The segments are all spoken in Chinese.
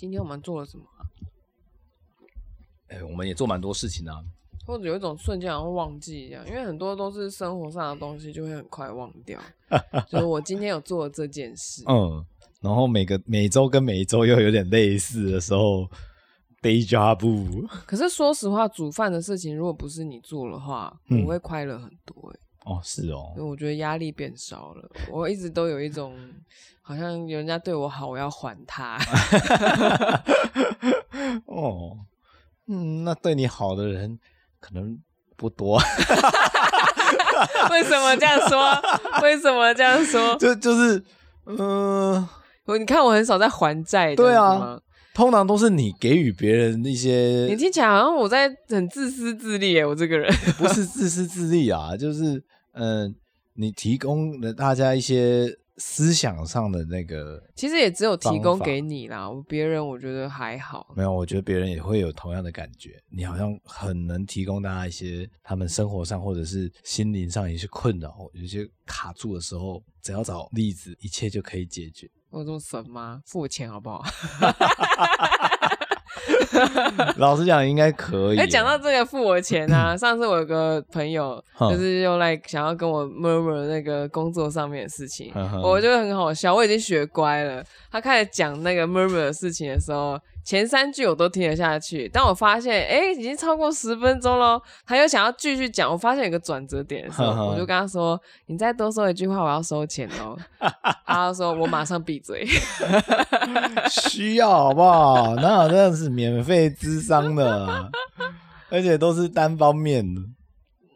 今天我们做了什么？哎、欸，我们也做蛮多事情啊。或者有一种瞬间好像忘记一样，因为很多都是生活上的东西，就会很快忘掉。就是我今天有做了这件事，嗯，然后每个每周跟每周又有点类似的时候，deja vu。可是说实话，煮饭的事情如果不是你做的话，我会快乐很多。哦，是哦，因为我觉得压力变少了。我一直都有一种好像人家对我好，我要还他。哦，嗯，那对你好的人。可能不多，为什么这样说？为什么这样说？就就是，嗯、呃，你看我很少在还债，对啊，通常都是你给予别人一些，你听起来好像我在很自私自利耶，我这个人 不是自私自利啊，就是嗯、呃，你提供了大家一些。思想上的那个，其实也只有提供给你啦。别人我觉得还好。没有，我觉得别人也会有同样的感觉。你好像很能提供大家一些他们生活上或者是心灵上一些困扰，有些卡住的时候，只要找例子，一切就可以解决。我这么神吗？付我钱好不好？老实讲，应该可以。哎，讲到这个付我钱啊，上次我有个朋友就是用来想要跟我 murmur 那个工作上面的事情，我觉得很好笑。我已经学乖了。他开始讲那个 murmur 的事情的时候，前三句我都听得下去，但我发现哎、欸，已经超过十分钟了，他又想要继续讲，我发现有个转折点的时候，我就跟他说：“你再多说一句话，我要收钱哦。”他说：“我马上闭嘴。”需要好不好？那真的是免费咨商的，而且都是单方面的。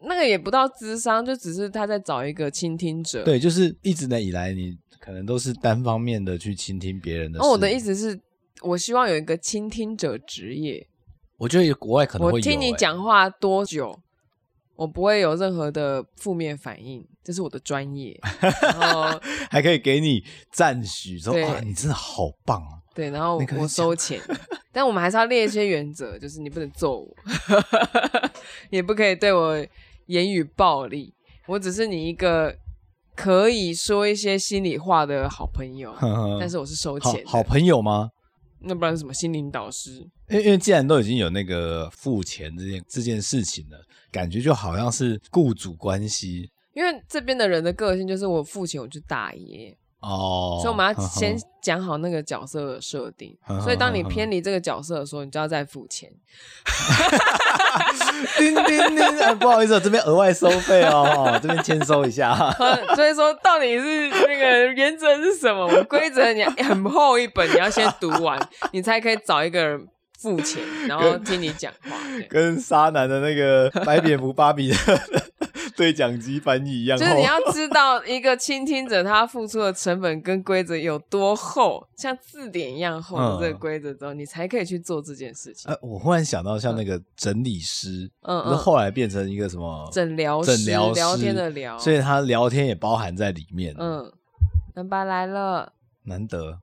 那个也不到智商，就只是他在找一个倾听者。对，就是一直以来你可能都是单方面的去倾听别人的我的意思是。我希望有一个倾听者职业。我觉得国外可能会。我听你讲话多久，我不会有任何的负面反应，这是我的专业。然后 还可以给你赞许，说哇，你真的好棒啊！对，然后我收钱，但我们还是要列一些原则，就是你不能揍我，也不可以对我言语暴力。我只是你一个可以说一些心里话的好朋友，但是我是收钱好。好朋友吗？那不然是什么心灵导师？因为因为既然都已经有那个付钱这件这件事情了，感觉就好像是雇主关系。因为这边的人的个性就是我付钱我就大爷。哦，所以我们要先讲好那个角色的设定，所以当你偏离这个角色的时候，你就要再付钱。叮 叮叮、啊，不好意思，这边额外收费哦，哦，这边签收一下。所以说，到底是那个原则是什么？我们规则你很厚一本，你要先读完，你才可以找一个人付钱，然后听你讲话。跟沙男的那个白蝙蝠芭比的。对讲机翻译一样，就是你要知道一个倾听者他付出的成本跟规则有多厚，像字典一样厚的这个规则之后，你才可以去做这件事情。呃，我忽然想到，像那个整理师，嗯嗯，后来变成一个什么诊疗师，诊疗聊天的聊，所以他聊天也包含在里面。嗯，南巴来了，难得，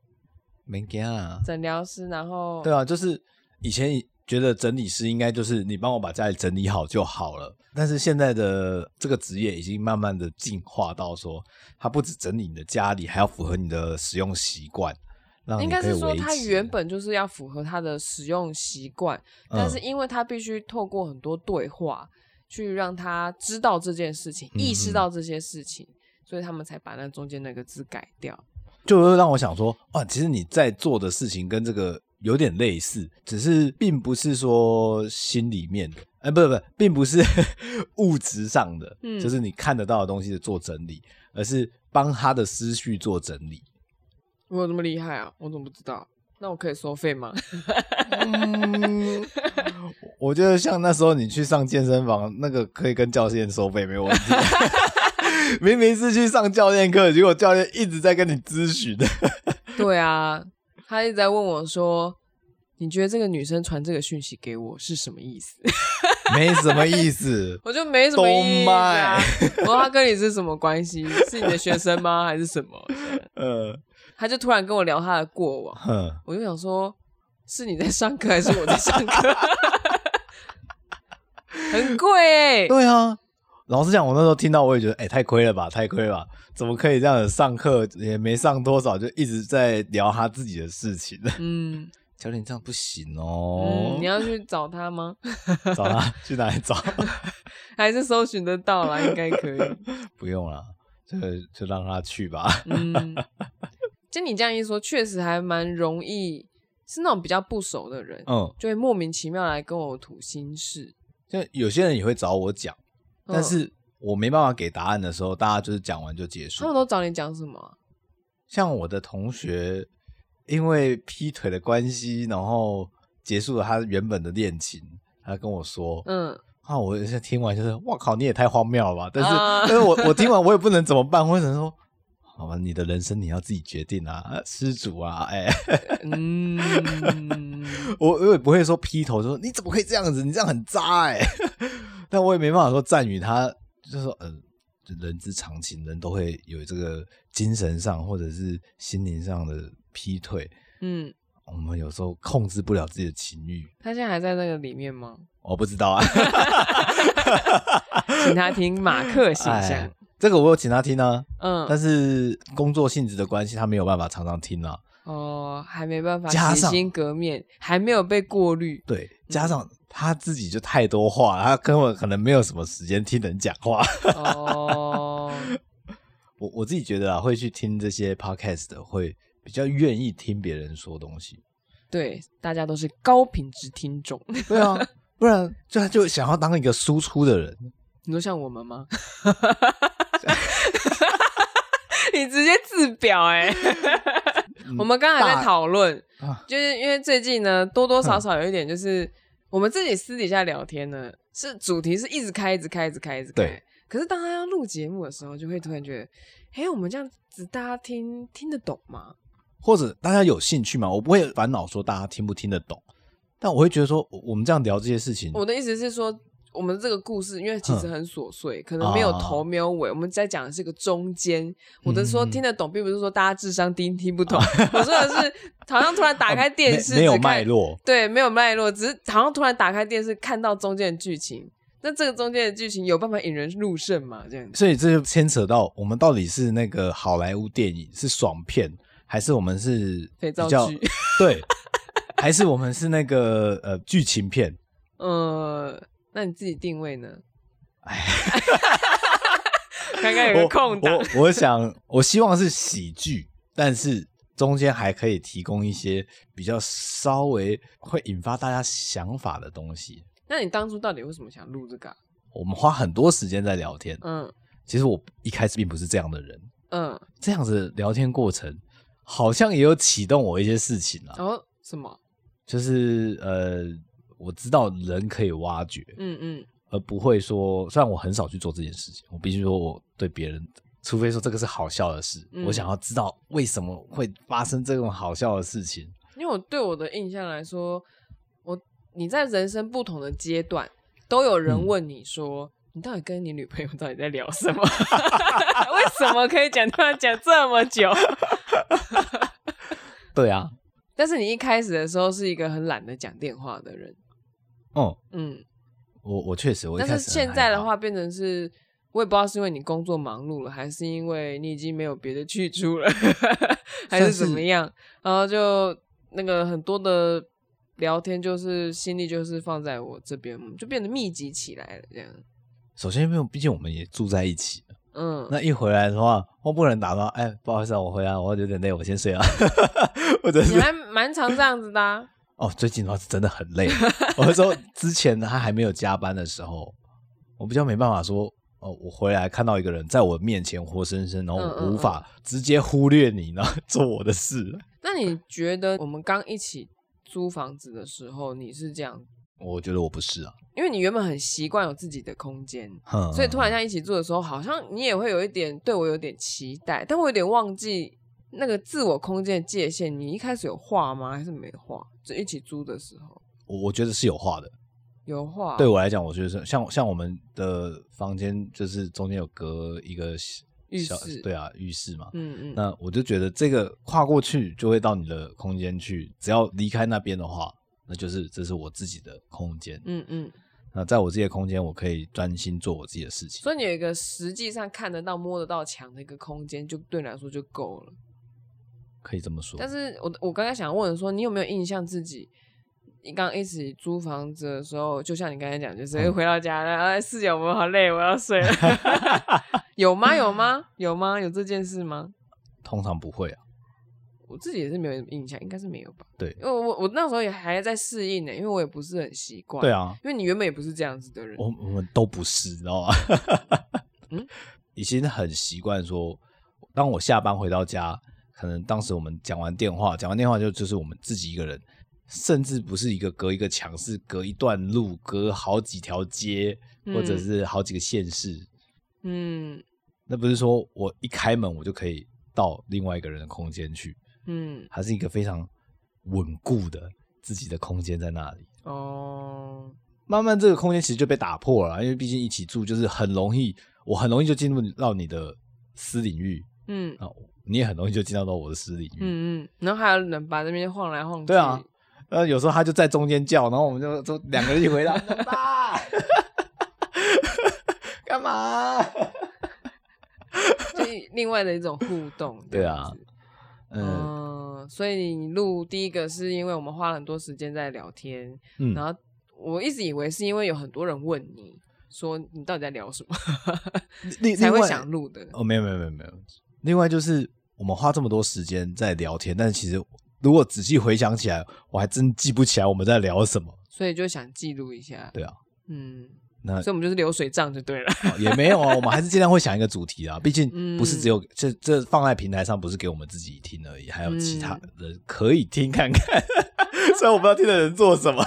没见啊，诊疗师，然后对啊，就是以前。觉得整理师应该就是你帮我把家里整理好就好了，但是现在的这个职业已经慢慢的进化到说，它不止整理你的家里，还要符合你的使用习惯。应该是说，它原本就是要符合它的使用习惯，但是因为它必须透过很多对话去让他知道这件事情，意识到这些事情，所以他们才把那中间那个字改掉。就会让我想说，啊，其实你在做的事情跟这个。有点类似，只是并不是说心里面的，哎、欸，不不不，并不是 物质上的，嗯，就是你看得到的东西的做整理，而是帮他的思绪做整理。我有这么厉害啊？我怎么不知道？那我可以收费吗？嗯，我觉得像那时候你去上健身房，那个可以跟教练收费没有问题。明明是去上教练课，结果教练一直在跟你咨询的。对啊。他一直在问我说：“你觉得这个女生传这个讯息给我是什么意思？” 没什么意思，我就没什么意思啊。我说他跟你是什么关系？是你的学生吗？还是什么？呃，他就突然跟我聊他的过往，呵我就想说，是你在上课还是我在上课？很贵哎、欸。对啊。老实讲，我那时候听到，我也觉得，哎、欸，太亏了吧，太亏了吧，怎么可以这样子？上课也没上多少，就一直在聊他自己的事情。嗯，教练这样不行哦。嗯，你要去找他吗？找他 去哪里找？还是搜寻得到啦，应该可以。不用了，就就让他去吧。嗯，就你这样一说，确实还蛮容易，是那种比较不熟的人，嗯，就会莫名其妙来跟我吐心事。就有些人也会找我讲，但是我没办法给答案的时候，大家就是讲完就结束。他们都找你讲什么？像我的同学，因为劈腿的关系，然后结束了他原本的恋情。他跟我说：“嗯，啊，我现在听完就是，哇靠，你也太荒谬了吧！但是，啊、但是我我听完 我也不能怎么办，我只能说，好吧，你的人生你要自己决定啊，施主啊，哎，嗯，我我也不会说劈头说你怎么可以这样子，你这样很渣哎，但我也没办法说赞许他，就是说，嗯、呃。”人之常情，人都会有这个精神上或者是心灵上的劈腿。嗯，我们有时候控制不了自己的情欲。他现在还在那个里面吗？我不知道啊 请他听马克形象。这个我有请他听啊，嗯，但是工作性质的关系，他没有办法常常听啊。哦，还没办法洗心革面，还没有被过滤。对，加上。嗯他自己就太多话，他根本可能没有什么时间听人讲话。哦，我我自己觉得啊，会去听这些 podcast 的，会比较愿意听别人说东西。对，大家都是高品质听众。对啊，不然就他就想要当一个输出的人。你说像我们吗？你直接自表哎、欸！我们刚才在讨论，就是因为最近呢，多多少少有一点就是。我们自己私底下聊天呢，是主题是一直开，一直开，一直开，一直开。对。可是当他要录节目的时候，就会突然觉得，哎，我们这样子大家听听得懂吗？或者大家有兴趣吗？我不会烦恼说大家听不听得懂，但我会觉得说，我们这样聊这些事情，我的意思是说。我们这个故事，因为其实很琐碎，可能没有头没有尾。我们在讲的是个中间。我的说听得懂，并不是说大家智商低听不懂。我说的是，好像突然打开电视，没有脉络。对，没有脉络，只是好像突然打开电视，看到中间的剧情。那这个中间的剧情有办法引人入胜吗？这样。所以这就牵扯到我们到底是那个好莱坞电影是爽片，还是我们是肥皂剧？对，还是我们是那个呃剧情片？呃。那你自己定位呢？哎，刚刚有个空档。我我想，我希望是喜剧，但是中间还可以提供一些比较稍微会引发大家想法的东西。那你当初到底为什么想录这个啊？我们花很多时间在聊天。嗯，其实我一开始并不是这样的人。嗯，这样子聊天过程好像也有启动我一些事情啊。哦，什么？就是呃。我知道人可以挖掘，嗯嗯，而不会说，虽然我很少去做这件事情，我必须说我对别人，除非说这个是好笑的事，嗯，我想要知道为什么会发生这种好笑的事情。因为我对我的印象来说，我你在人生不同的阶段，都有人问你说，嗯，你到底跟你女朋友到底在聊什么？为什么可以讲电话讲这么久？对啊，但是你一开始的时候是一个很懒得讲电话的人。哦，嗯，我我确实，我但是现在的话变成是，我也不知道是因为你工作忙碌了，还是因为你已经没有别的去处了，还是怎么样？然后就那个很多的聊天，就是心力就是放在我这边，就变得密集起来了。这样，首先因为毕竟我们也住在一起，嗯，那一回来的话，我不能打断，哎，不好意思啊，我回来，我有点累，我先睡啊。我者是你还蛮常这样子的啊。哦，最近的话是真的很累。我是说，之前他还没有加班的时候，我比较没办法说，哦，我回来看到一个人在我面前活生生，然后我无法直接忽略你，然后做我的事。那你觉得我们刚一起租房子的时候，你是这样？我觉得我不是啊，因为你原本很习惯有自己的空间，所以突然在一起住的时候，好像你也会有一点对我有点期待，但我有点忘记。那个自我空间的界限，你一开始有画吗？还是没画？就一起租的时候，我我觉得是有画的，有画。对我来讲，我觉得是像像我们的房间，就是中间有隔一个浴室，对啊，浴室嘛。嗯嗯。那我就觉得这个跨过去就会到你的空间去，只要离开那边的话，那就是这是我自己的空间。嗯嗯。那在我自己的空间，我可以专心做我自己的事情。所以你有一个实际上看得到、摸得到墙的一个空间，就对你来说就够了。可以这么说。但是我我刚才想问说，你有没有印象自己？你刚一起租房子的时候，就像你刚才讲，就是回到家了，哎、嗯，室友我好累，我要睡了。有吗？有吗？有吗？有这件事吗？通常不会啊。我自己也是没有印象，应该是没有吧？对，因为我我那时候也还在适应呢，因为我也不是很习惯。对啊，因为你原本也不是这样子的人。我我们都不是，你知道吗？嗯，已经很习惯说，当我下班回到家，可能当时我们讲完电话，讲完电话就就是我们自己一个人。甚至不是一个隔一个墙，是隔一段路，隔好几条街，嗯、或者是好几个县市。嗯，那不是说我一开门我就可以到另外一个人的空间去。嗯，还是一个非常稳固的自己的空间在那里。哦，慢慢这个空间其实就被打破了，因为毕竟一起住就是很容易，我很容易就进入到你的私领域。嗯，啊，你也很容易就进到到我的私领域。嗯嗯，然后还有人把这边晃来晃去。对啊。呃，有时候他就在中间叫，然后我们就就两个人一起回答，爸，干嘛？就另外的一种互动。对啊，嗯，嗯，所以你录第一个是因为我们花了很多时间在聊天，嗯，然后我一直以为是因为有很多人问你说你到底在聊什么，你 才会想录的。哦，没有没有没有没有，另外就是我们花这么多时间在聊天，但其实。如果仔细回想起来，我还真记不起来我们在聊什么，所以就想记录一下。对啊，嗯，那所以我们就是流水账就对了。也没有啊，我们还是尽量会想一个主题啊。毕竟不是只有这、嗯、这放在平台上，不是给我们自己听而已，还有其他人可以听看看。虽然我不知道听的人做什么。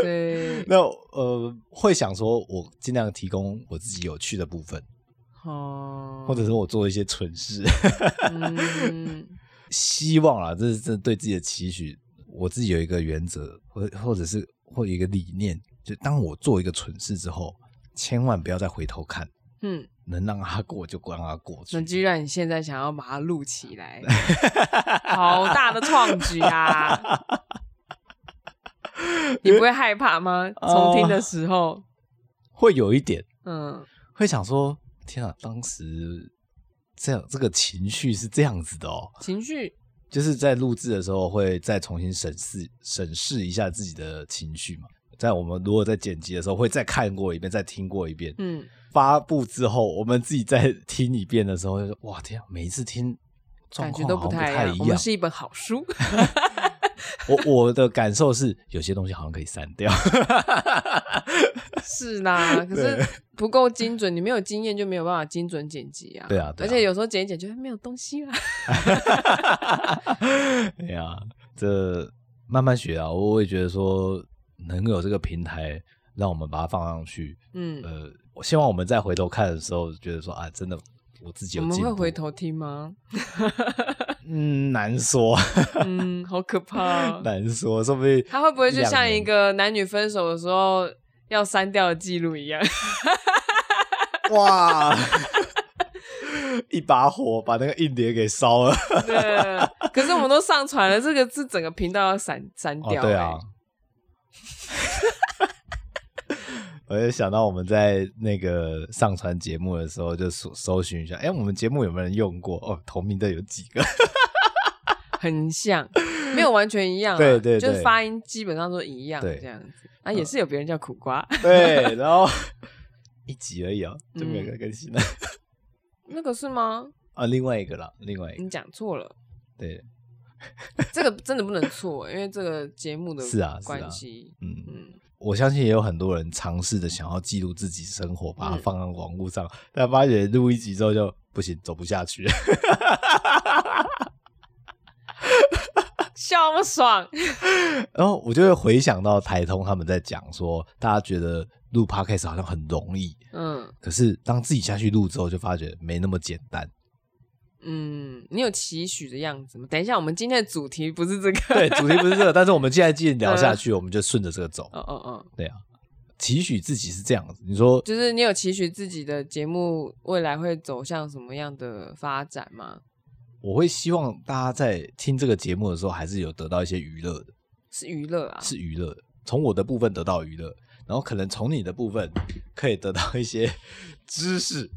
对，那呃，会想说我尽量提供我自己有趣的部分，哦，或者是我做一些蠢事。嗯 希望啊，这是这对自己的期许。我自己有一个原则，或或者是或有一个理念，就当我做一个蠢事之后，千万不要再回头看。嗯，能让它过就让它过去。那既然你现在想要把它录起来，好大的创举啊！你不会害怕吗？重听的时候、呃、会有一点，嗯，会想说：天啊，当时。这样，这个情绪是这样子的哦。情绪就是在录制的时候会再重新审视审视一下自己的情绪嘛。在我们如果在剪辑的时候会再看过一遍，再听过一遍。嗯。发布之后，我们自己再听一遍的时候，就说：“哇，天啊！每一次听状况都不太一样。”我们是一本好书。我我的感受是，有些东西好像可以删掉。是啦，可是不够精准，你没有经验就没有办法精准剪辑啊。对啊，对啊，而且有时候剪一剪就没有东西了。哎呀，这慢慢学啊，我也觉得说能有这个平台，让我们把它放上去。嗯，呃，我希望我们再回头看的时候，觉得说啊，真的我自己有进步。我们会回头听吗？嗯，难说。嗯，好可怕。难说，说不定他会不会就像一个男女分手的时候要删掉的记录一样？哇！一把火把那个硬碟给烧了。对，可是我们都上传了，这个是整个频道要删删掉。哦。对啊。我就想到我们在那个上传节目的时候，就搜搜寻一下，哎、欸，我们节目有没有人用过？哦，同名的有几个，很像，没有完全一样、啊，对，对对，就是发音基本上都一样，这样子。啊，也是有别人叫苦瓜，对，然后一集而已哦，就没有更新了。那个是吗？啊，另外一个了，另外一个，你讲错了。对，这个真的不能错，因为这个节目的是啊关系，嗯。嗯。我相信也有很多人尝试着想要记录自己生活，把它放在网络上，嗯、但发现录一集之后就不行，走不下去，笑那么爽。然后我就会回想到台通他们在讲说，大家觉得录 Podcast 好像很容易，嗯，可是当自己下去录之后，就发觉没那么简单。嗯，你有期许的样子吗？等一下，我们今天的主题不是这个，对，主题不是这个，但是我们现在继续聊下去，我们就顺着这个走。嗯嗯嗯，对啊，期许自己是这样子。你说，就是你有期许自己的节目未来会走向什么样的发展吗？我会希望大家在听这个节目的时候，还是有得到一些娱乐的，是娱乐啊，是娱乐。从我的部分得到娱乐，然后可能从你的部分可以得到一些知识。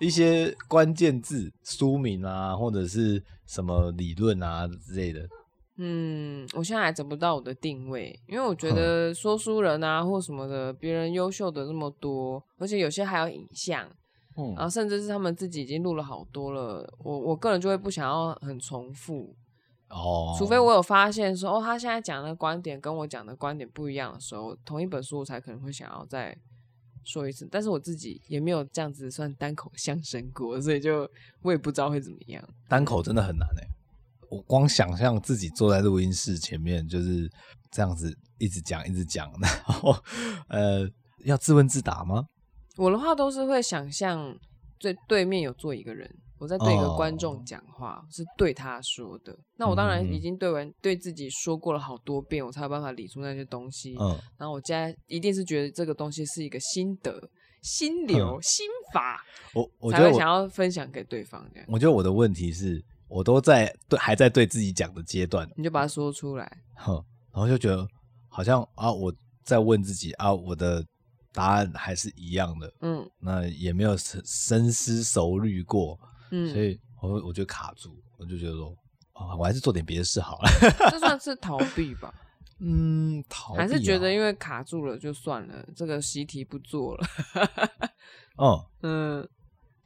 一些关键字、书名啊，或者是什么理论啊之类的。嗯，我现在还找不到我的定位，因为我觉得说书人啊或什么的，别人优秀的那么多，而且有些还有影像，嗯，然后甚至是他们自己已经录了好多了，我我个人就会不想要很重复哦，除非我有发现说哦，他现在讲的观点跟我讲的观点不一样的时候，同一本书我才可能会想要再说一次，但是我自己也没有这样子算单口相声过，所以就我也不知道会怎么样，单口真的很难哎。我光想象自己坐在录音室前面，就是这样子一直讲一直讲，然后呃，要自问自答吗？我的话都是会想象对对面有坐一个人，我在对一个观众讲话，哦、是对他说的。那我当然已经对完、嗯、对自己说过了好多遍，我才有办法理出那些东西。嗯，然后我现在一定是觉得这个东西是一个心得、心流、嗯、心法，我我觉得我想要分享给对方这样。我觉得我的问题是。我都在对还在对自己讲的阶段，你就把它说出来，哼，然后就觉得好像啊，我在问自己啊，我的答案还是一样的，嗯，那也没有深深思熟虑过，嗯，所以我我就卡住，我就觉得说啊，我还是做点别的事好了，这算 是逃避吧？嗯，逃避、啊、还是觉得因为卡住了就算了，这个习题不做了，哦，嗯。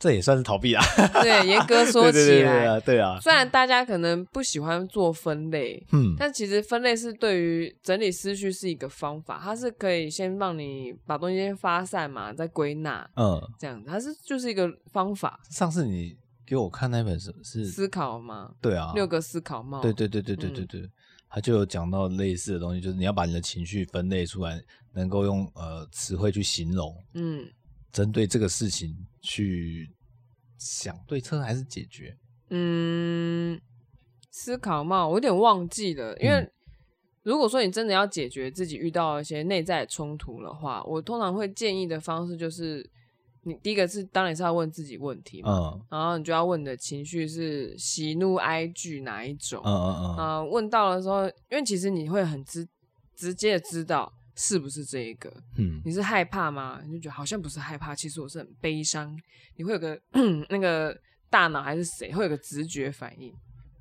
这也算是逃避啊！对，严格说 起来，对，对，对啊，对啊。虽然大家可能不喜欢做分类，嗯，但其实分类是对于整理思绪是一个方法，它是可以先让你把东西先发散嘛，再归纳，嗯，这样子，它是就是一个方法。上次你给我看那本是是思考吗？对啊，六个思考帽。对对对对对对对，他、嗯、就有讲到类似的东西，就是你要把你的情绪分类出来，能够用呃词汇去形容，嗯。针对这个事情去想对策还是解决？嗯，思考嘛，我有点忘记了。因为如果说你真的要解决自己遇到一些内在冲突的话，我通常会建议的方式就是，你第一个是当然是要问自己问题嘛，嗯，然后你就要问你的情绪是喜怒哀惧哪一种，嗯嗯嗯，啊，问到的时候，因为其实你会很直直接的知道。是不是这一个？嗯，你是害怕吗？你就觉得好像不是害怕，其实我是很悲伤。你会有个 那个大脑还是谁会有个直觉反应？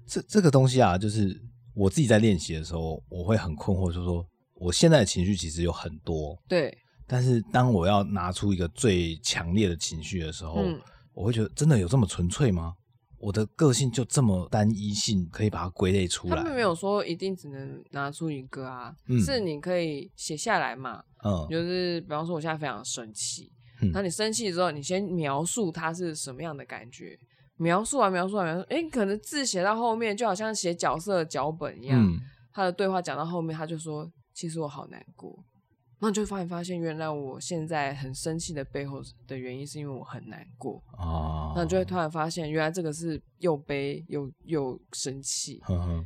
这这个东西啊，就是我自己在练习的时候，我会很困惑，就是说我现在的情绪其实有很多，对。但是当我要拿出一个最强烈的情绪的时候，嗯，我会觉得真的有这么纯粹吗？我的个性就这么单一性，可以把它归类出来。他们没有说一定只能拿出一个啊，嗯、是你可以写下来嘛。嗯，就是比方说我现在非常生气，那、嗯、你生气之后，你先描述它是什么样的感觉，描述完，描述完，描述，哎，可能字写到后面就好像写角色脚本一样，嗯、他的对话讲到后面，他就说，其实我好难过。然后你就发现，发现原来我现在很生气的背后的原因，是因为我很难过。哦，那你就会突然发现，原来这个是又悲又又生气。呵呵，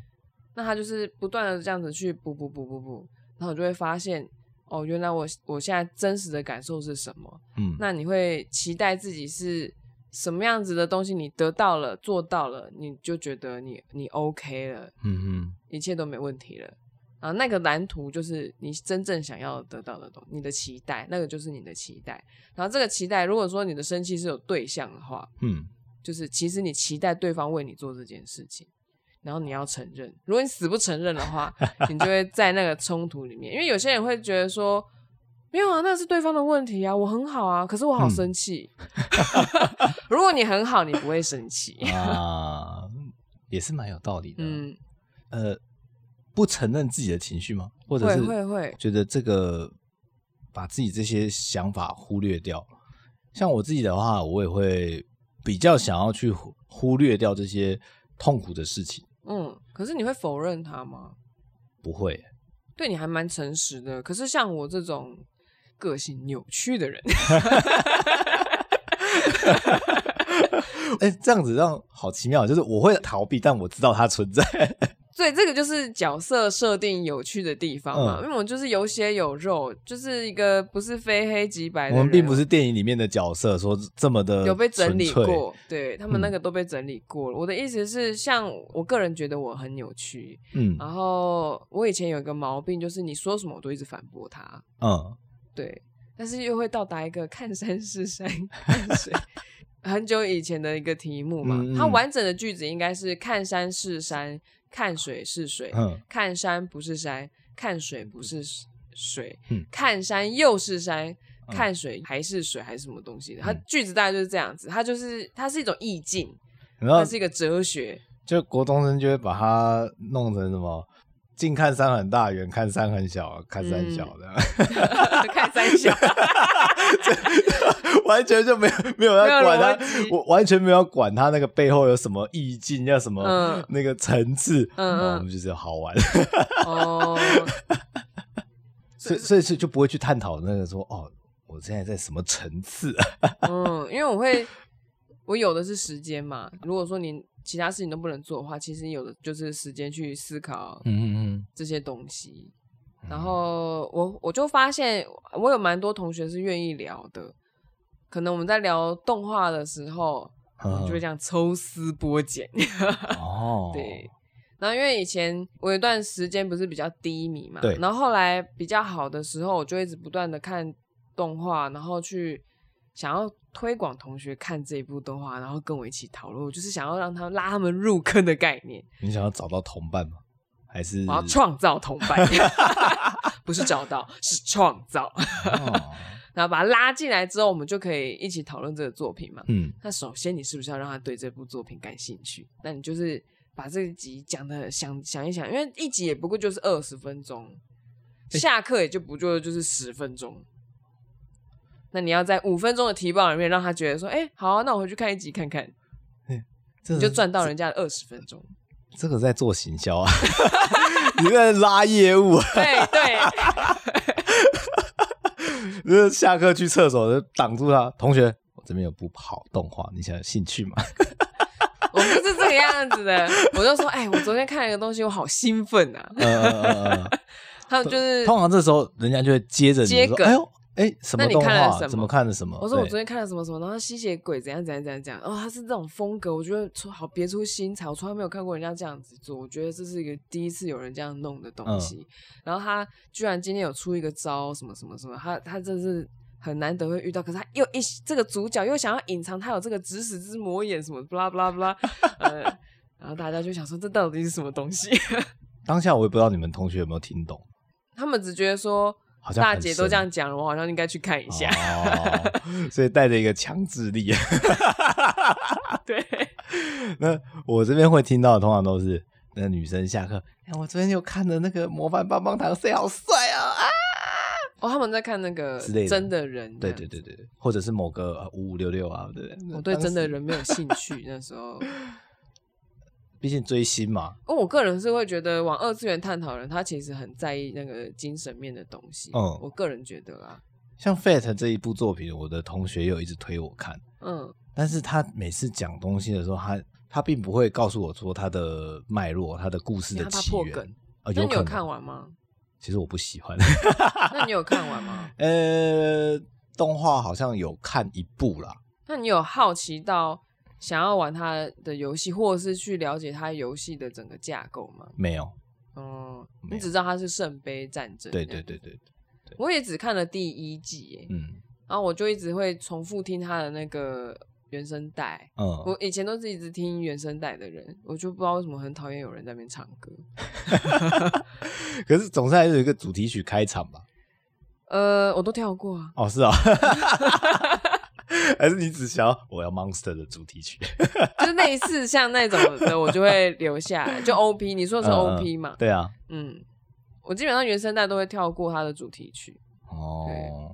那他就是不断的这样子去补补补补补，然后你就会发现，哦，原来我我现在真实的感受是什么？嗯，那你会期待自己是什么样子的东西？你得到了，做到了，你就觉得你你 OK 了。嗯哼，一切都没问题了。啊，那个蓝图就是你真正想要得到的东西，你的期待，那个就是你的期待。然后这个期待，如果说你的生气是有对象的话，嗯，就是其实你期待对方为你做这件事情，然后你要承认。如果你死不承认的话，你就会在那个冲突里面。因为有些人会觉得说，没有啊，那是对方的问题啊，我很好啊，可是我好生气。嗯、如果你很好，你不会生气啊，也是蛮有道理的。嗯，呃。不承认自己的情绪吗？或者是会会觉得这个把自己这些想法忽略掉？像我自己的话，我也会比较想要去忽略掉这些痛苦的事情。嗯，可是你会否认它吗？不会，对你还蛮诚实的。可是像我这种个性扭曲的人，哎，这样子让好奇妙，就是我会逃避，但我知道它存在。对，这个就是角色设定有趣的地方嘛，嗯、因为我们就是有血有肉，就是一个不是非黑即白的。我们并不是电影里面的角色，说这么的有被整理过，对他们那个都被整理过了。嗯、我的意思是，像我个人觉得我很扭曲，嗯，然后我以前有一个毛病，就是你说什么我都一直反驳他，嗯，对，但是又会到达一个看山是山，看水。很久以前的一个题目嘛，嗯嗯，它完整的句子应该是看山是山，看水是水，嗯、看山不是山，看水不是水，嗯、看山又是山，看水还是水，还是什么东西的？它句子大概就是这样子，它就是它是一种意境，它是一个哲学。就国中生就会把它弄成什么？近看山很大，远看山很小，看山小的，嗯、看山小，完全就没有没有要管他，我完全没有管他那个背后有什么意境，要什么那个层次，嗯，嗯我们就是好玩，哦，所以所以是就不会去探讨那个说哦，我现在在什么层次，嗯，因为我会，我有的是时间嘛，如果说你。其他事情都不能做的话，其实有的就是时间去思考，嗯嗯嗯，这些东西。嗯、然后我我就发现，我有蛮多同学是愿意聊的。可能我们在聊动画的时候，就会这样抽丝剥茧。哦，对。然后因为以前我有一段时间不是比较低迷嘛，对。然后后来比较好的时候，我就一直不断的看动画，然后去想要。推广同学看这一部动画，然后跟我一起讨论，我就是想要让他们拉他们入坑的概念。你想要找到同伴吗？还是我要创造同伴？不是找到，是创造。哦、然后把他拉进来之后，我们就可以一起讨论这个作品嘛。嗯。那首先，你是不是要让他对这部作品感兴趣？那你就是把这一集讲的想想一想，因为一集也不过就是二十分钟，欸、下课也就不就就是十分钟。那你要在五分钟的提报里面让他觉得说，哎、欸，好、啊，那我回去看一集看看，欸、你就赚到人家的二十分钟。这个在做行销啊，你在拉业务。对对。就是下课去厕所就挡住他，同学，我这边有部好动画，你想有兴趣吗？我不是这个样子的，我就说，哎、欸，我昨天看了一个东西，我好兴奋啊。嗯嗯嗯嗯。他就是通常这时候人家就会接着接梗。哎呦哎，什么动画？那你看了什么？怎么看的什么？我说我昨天看了什么什么，然后吸血鬼怎样怎样怎样怎样。哦，他是这种风格，我觉得出好别出心裁，我从来没有看过人家这样子做，我觉得这是一个第一次有人这样弄的东西。嗯、然后他居然今天有出一个招，什么什么什么，他他真是很难得会遇到，可是他又一这个主角又想要隐藏他有这个指使之魔眼什么，不啦不啦不啦，呃，然后大家就想说这到底是什么东西？当下我也不知道你们同学有没有听懂，他们只觉得说。大姐都这样讲了，我好像应该去看一下，哦、所以带着一个强制力。对，那我这边会听到的通常都是那女生下课，哎，我昨天又看了那个模范棒棒糖，谁好帅啊！啊，哦，他们在看那个真的人，对对对对，或者是某个五五六六啊，对，我对真的人没有兴趣，那时候。毕竟追星嘛，哦，我个人是会觉得往二次元探讨人，他其实很在意那个精神面的东西。嗯，我个人觉得啊，像《Fate》这一部作品，我的同学有一直推我看。嗯，但是他每次讲东西的时候，他他并不会告诉我说他的脉络、他的故事的起源。啊，那你有看完吗？其实我不喜欢。那你有看完吗？呃，动画好像有看一部啦。那你有好奇到？想要玩他的游戏，或者是去了解他游戏的整个架构吗？没有。嗯，你只知道他是圣杯战争。对对对对对。我也只看了第一季，嗯，然后我就一直会重复听他的那个原声带。嗯，我以前都是一直听原声带的人，我就不知道为什么很讨厌有人在那边唱歌。可是总是还是有一个主题曲开场吧？呃，我都跳过啊。哦，是啊。还是你只想要我要 Monster 的主题曲，就是类似像那种的，我就会留下来。就 OP，你说的是 OP 嘛？对啊，嗯，我基本上原声带都会跳过它的主题曲。哦，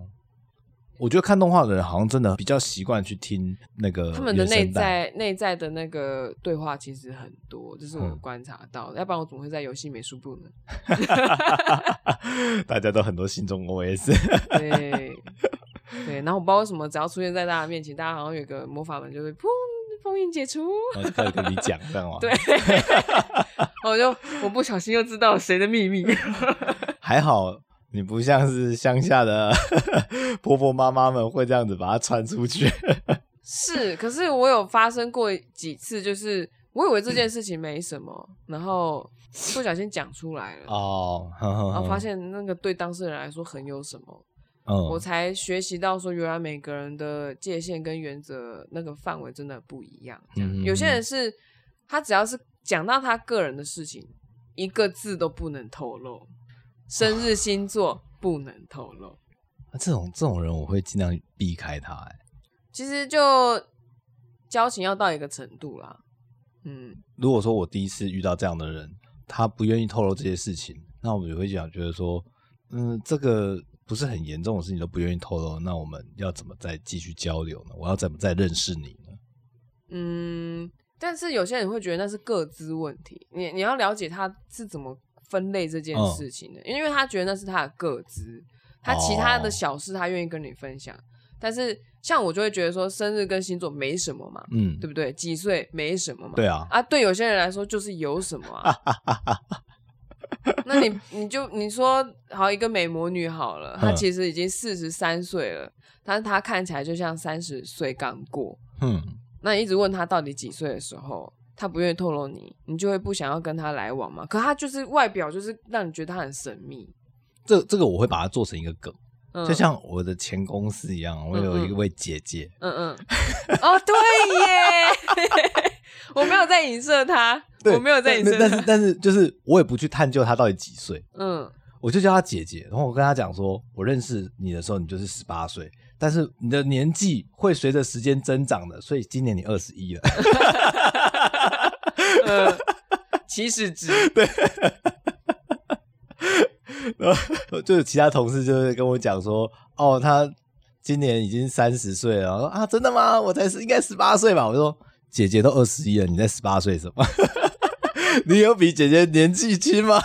我觉得看动画的人好像真的比较习惯去听那个他们的内在内在的那个对话，其实很多，这是我观察到的。要不然我怎么会在游戏美术部呢？大家都很多心中 OS。对。对，然后我不知道为什么，只要出现在大家面前，大家好像有个魔法门就会砰，封印解除，然后就开始跟你讲，这样吗？对，我就我不小心又知道谁的秘密。还好你不像是乡下的婆婆妈妈们会这样子把它传出去。是，可是我有发生过几次，就是我以为这件事情没什么，然后不小心讲出来了哦，然后发现那个对当事人来说很有什么。嗯，我才学习到说，原来每个人的界限跟原则那个范围真的不一样。这样，嗯，有些人是他只要是讲到他个人的事情，一个字都不能透露，生日星座不能透露。那这种这种人，我会尽量避开他。哎，其实就交情要到一个程度啦。嗯，如果说我第一次遇到这样的人，他不愿意透露这些事情，那我们也会讲，觉得说，嗯，这个不是很严重的事情都不愿意透露，那我们要怎么再继续交流呢？我要怎么再认识你呢？嗯，但是有些人会觉得那是各自问题，你你要了解他是怎么分类这件事情的，嗯，因为他觉得那是他的各自。他其他的小事，他愿意跟你分享，哦，但是像我就会觉得说，生日跟星座没什么嘛，嗯，对不对？几岁没什么嘛，对啊，啊，对有些人来说就是有什么啊。那你你就你说好一个美魔女好了，她其实已经四十三岁了，但是她看起来就像三十岁刚过，嗯，那你一直问她到底几岁的时候，她不愿意透露你，你就会不想要跟她来往嘛。可她就是外表就是让你觉得她很神秘。这这个我会把它做成一个梗，嗯、就像我的前公司一样，我有一位姐姐，嗯嗯，哦对耶，我没有在影射她，我没有在影射，但是但是就是我也不去探究她到底几岁，嗯，我就叫她姐姐，然后我跟她讲说，我认识你的时候你就是十八岁，但是你的年纪会随着时间增长的，所以今年你二十一了，嗯，起始值对。然后就是其他同事就会跟我讲说，哦，他今年已经三十岁了。我说啊，真的吗？我才是应该十八岁吧？我说姐姐都二十一了，你在十八岁什么？你有比姐姐年纪轻吗？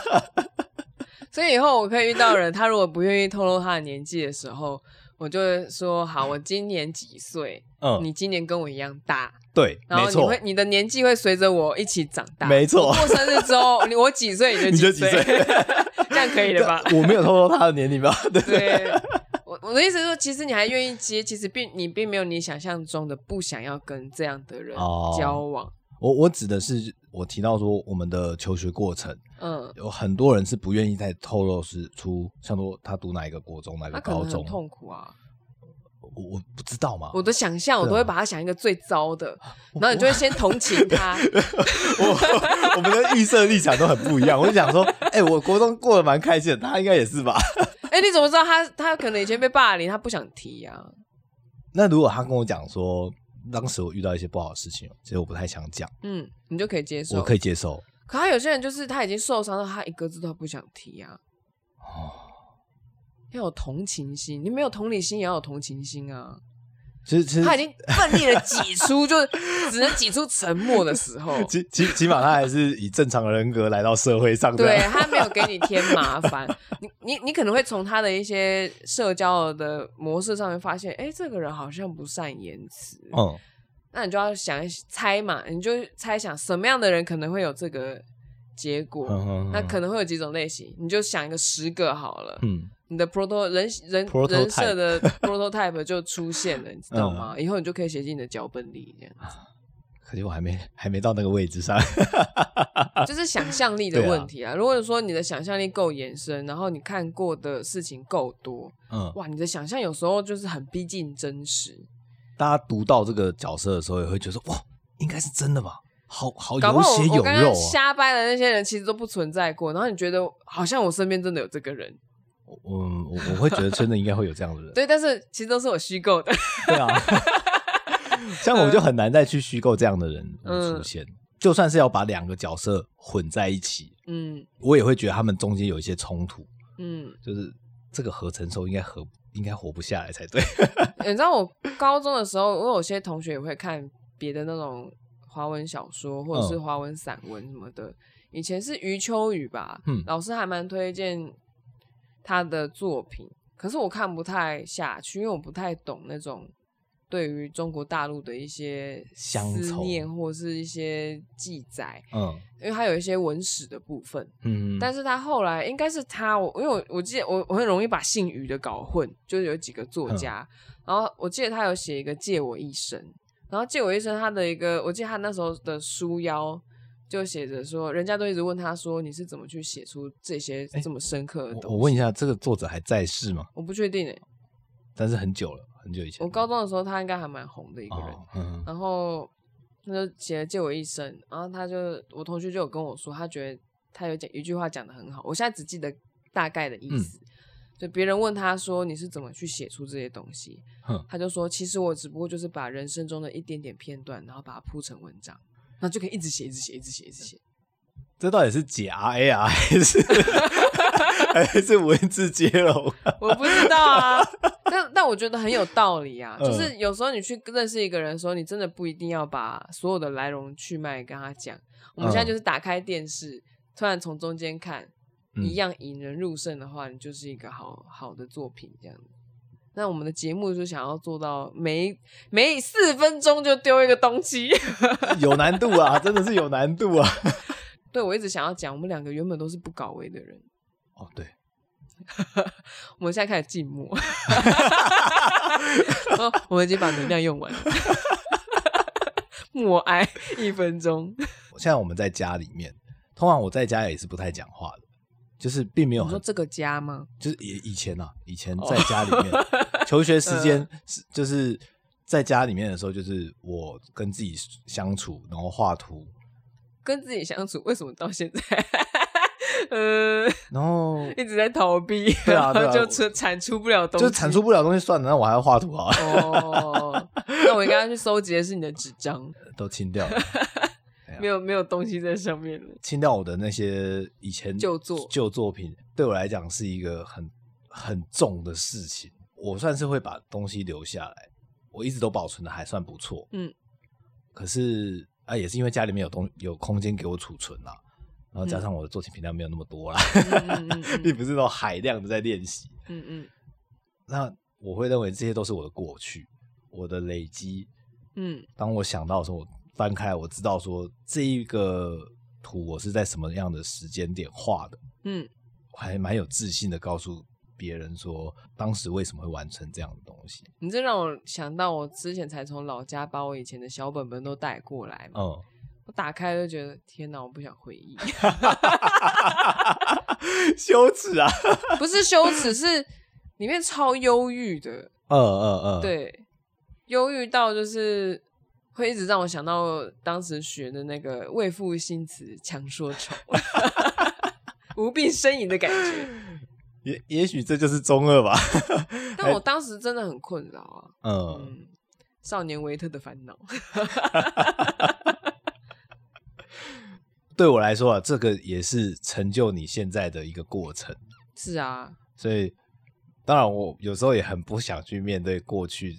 所以以后我可以遇到人，他如果不愿意透露他的年纪的时候，我就会说好，我今年几岁？嗯，你今年跟我一样大。对，然后你会你的年纪会随着我一起长大。没错，过生日之后，我几岁你就几岁。这样可以了吧？我没有透露他的年龄吧？对，对，我我的意思是说，其实你还愿意接，其实并你并没有你想象中的不想要跟这样的人交往。哦、我我指的是，我提到说我们的求学过程，嗯，有很多人是不愿意再透露是出，像说他读哪一个国中，哪个高中，痛苦啊。我我不知道嘛，我的想象我都会把他想一个最糟的，啊、然后你就会先同情他。我我们的预设立场都很不一样，我就想说，哎、欸，我国中过得蛮开心的，他应该也是吧？哎、欸，你怎么知道他他可能以前被霸凌，他不想提呀、啊？那如果他跟我讲说，当时我遇到一些不好的事情，其实我不太想讲，嗯，你就可以接受，我可以接受。可他有些人就是他已经受伤了，他一个字都不想提呀、啊。哦。要有同情心，你没有同理心也要有同情心啊！其实，其实他已经奋力的挤出，就只能挤出沉默的时候。起起起码他还是以正常的人格来到社会上。对，他没有给你添麻烦。你你你可能会从他的一些社交的模式上面发现，哎、欸，这个人好像不善言辞。嗯，那你就要想一猜嘛，你就猜想什么样的人可能会有这个结果。嗯嗯。那可能会有几种类型，你就想一个十个好了。嗯。你的 proto 人人人设的 prototype 就出现了，你知道吗？嗯、以后你就可以写进你的脚本里，这样子。可惜我还没还没到那个位置上，就是想象力的问题啊。啊如果说你的想象力够延伸，然后你看过的事情够多，嗯，哇，你的想象有时候就是很逼近真实。大家读到这个角色的时候，也会觉得哇，应该是真的吧？好好有血有肉、啊。我刚刚瞎掰的那些人其实都不存在过，然后你觉得好像我身边真的有这个人。我我我会觉得真的应该会有这样的人，对，但是其实都是我虚构的，对啊，像我就很难再去虚构这样的人出现，嗯、就算是要把两个角色混在一起，嗯，我也会觉得他们中间有一些冲突，嗯，就是这个合成兽应该合应该活不下来才对。你知道我高中的时候，我有些同学也会看别的那种华文小说或者是华文散文什么的，嗯、以前是余秋雨吧，嗯，老师还蛮推荐。他的作品，可是我看不太下去，因为我不太懂那种对于中国大陆的一些思念或是一些记载，嗯，因为他有一些文史的部分，嗯，但是他后来应该是他，我因为我我记得我我很容易把姓余的搞混，就是有几个作家，嗯、然后我记得他有写一个借我一生，然后借我一生他的一个，我记得他那时候的书腰。就写着说，人家都一直问他说，你是怎么去写出这些这么深刻的东西？欸、我，我问一下，这个作者还在世吗？我不确定诶。但是很久了，很久以前。我高中的时候，他应该还蛮红的一个人。哦嗯、然后他就写了借我一生，然后他就我同学就有跟我说，他觉得他有讲一句话讲得很好，我现在只记得大概的意思。嗯、就别人问他说你是怎么去写出这些东西，嗯、他就说其实我只不过就是把人生中的一点点片段，然后把它铺成文章，然后就可以一直写，一直写，一直写，一直写。这到底是假 A 啊，还是 还是文字接龙？我不知道啊，但但我觉得很有道理啊。就是有时候你去认识一个人的时候，你真的不一定要把所有的来龙去脉跟他讲。我们现在就是打开电视，突然从中间看，一样引人入胜的话，你就是一个好好的作品这样。那我们的节目就想要做到每每四分钟就丢一个东西，有难度啊，真的是有难度啊。对，我一直想要讲，我们两个原本都是不搞维的人。哦，对，我们现在开始静默。我们已经把能量用完了。默哀一分钟。现在我们在家里面，通常我在家也是不太讲话的，就是并没有。你说这个家吗？就是以以前啊，以前在家里面、oh. 求学时间是就是在家里面的时候，就是我跟自己相处，然后画图。跟自己相处，为什么到现在，呃，然后一直在逃避，对啊，对啊，就产产出不了东西，就产出不了东西算了，那我还要画图啊。哦，那我应该去收集的是你的纸张，都清掉了，没有没有东西在上面了，清掉我的那些以前旧作旧作品，对我来讲是一个很很重的事情。我算是会把东西留下来，我一直都保存的还算不错，嗯，可是。啊，也是因为家里面有东有空间给我储存啦，然后加上我的作品频量没有那么多啦，嗯、并不是那种海量的在练习。嗯嗯，那我会认为这些都是我的过去，我的累积。嗯，当我想到的时候，我翻开，我知道说这一个图我是在什么样的时间点画的。嗯，我还蛮有自信的告诉。别人说当时为什么会完成这样的东西？你这让我想到，我之前才从老家把我以前的小本本都带过来嘛。嗯，我打开就觉得天哪，我不想回忆，羞耻啊！不是羞耻，是里面超忧郁的。嗯嗯嗯，对，忧郁到就是会一直让我想到当时学的那个为赋新词强说愁，无病呻吟的感觉。也也许这就是中二吧，但我当时真的很困扰啊。嗯，嗯，少年维特的烦恼。对我来说啊，这个也是成就你现在的一个过程。是啊，所以当然我有时候也很不想去面对过去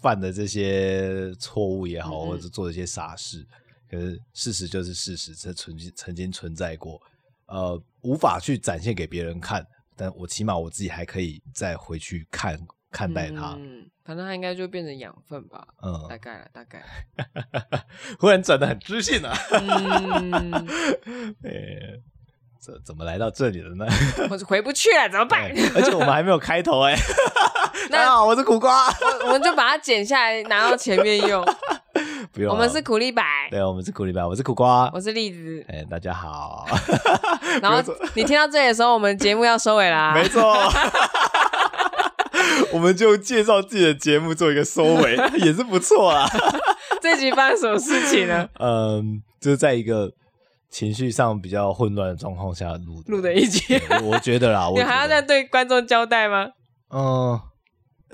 犯的这些错误也好，嗯嗯，或者做一些傻事。可是事实就是事实，这曾经曾经存在过，呃，无法去展现给别人看。但我起码我自己还可以再回去看看待它，嗯，反正它应该就变成养分吧，嗯，大概了，大概。忽然转的很知性啊，嗯，哎，怎怎么来到这里了呢？我是回不去了，怎么办？而且我们还没有开头哎，大家好，我是苦瓜，我我们就把它剪下来拿到前面用。不用，我们是苦力白，对，我们是苦力白，我是苦瓜，我是栗子，哎，大家好。然后你听到这里的时候，我们节目要收尾啦。没错，我们就介绍自己的节目做一个收尾，也是不错啊。这集发生什么事情呢？嗯，就是在一个情绪上比较混乱的状况下录录的一集。我觉得啦，你还要再对观众交代吗？嗯。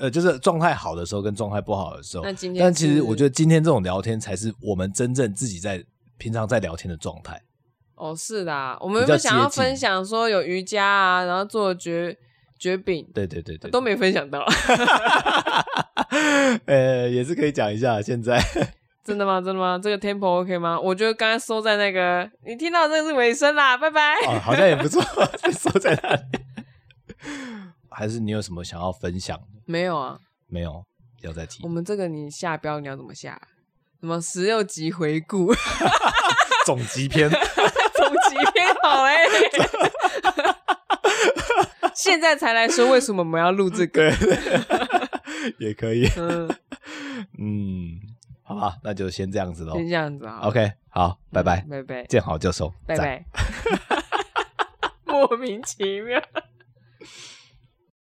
呃，就是状态好的时候跟状态不好的时候，但其实我觉得今天这种聊天才是我们真正自己在平常在聊天的状态。哦，是的，我们有没有想要分享说有瑜伽啊，然后做绝绝饼，对对对对，都没分享到。呃，也是可以讲一下。现在 真的吗？真的吗？这个 tempo OK 吗？我觉得刚刚收在那个，你听到这个是尾声啦，拜拜。哦，好像也不错，收在那里。还是你有什么想要分享的？没有啊，没有，要再提。我们这个你下标你要怎么下？什么十六集回顾？总集篇？总集篇好哎、欸！现在才来说为什么我们要录这个？也可以。嗯嗯，好吧，那就先这样子喽。先这样子啊。OK，好，拜拜，拜拜，见好就收，拜拜。莫名其妙。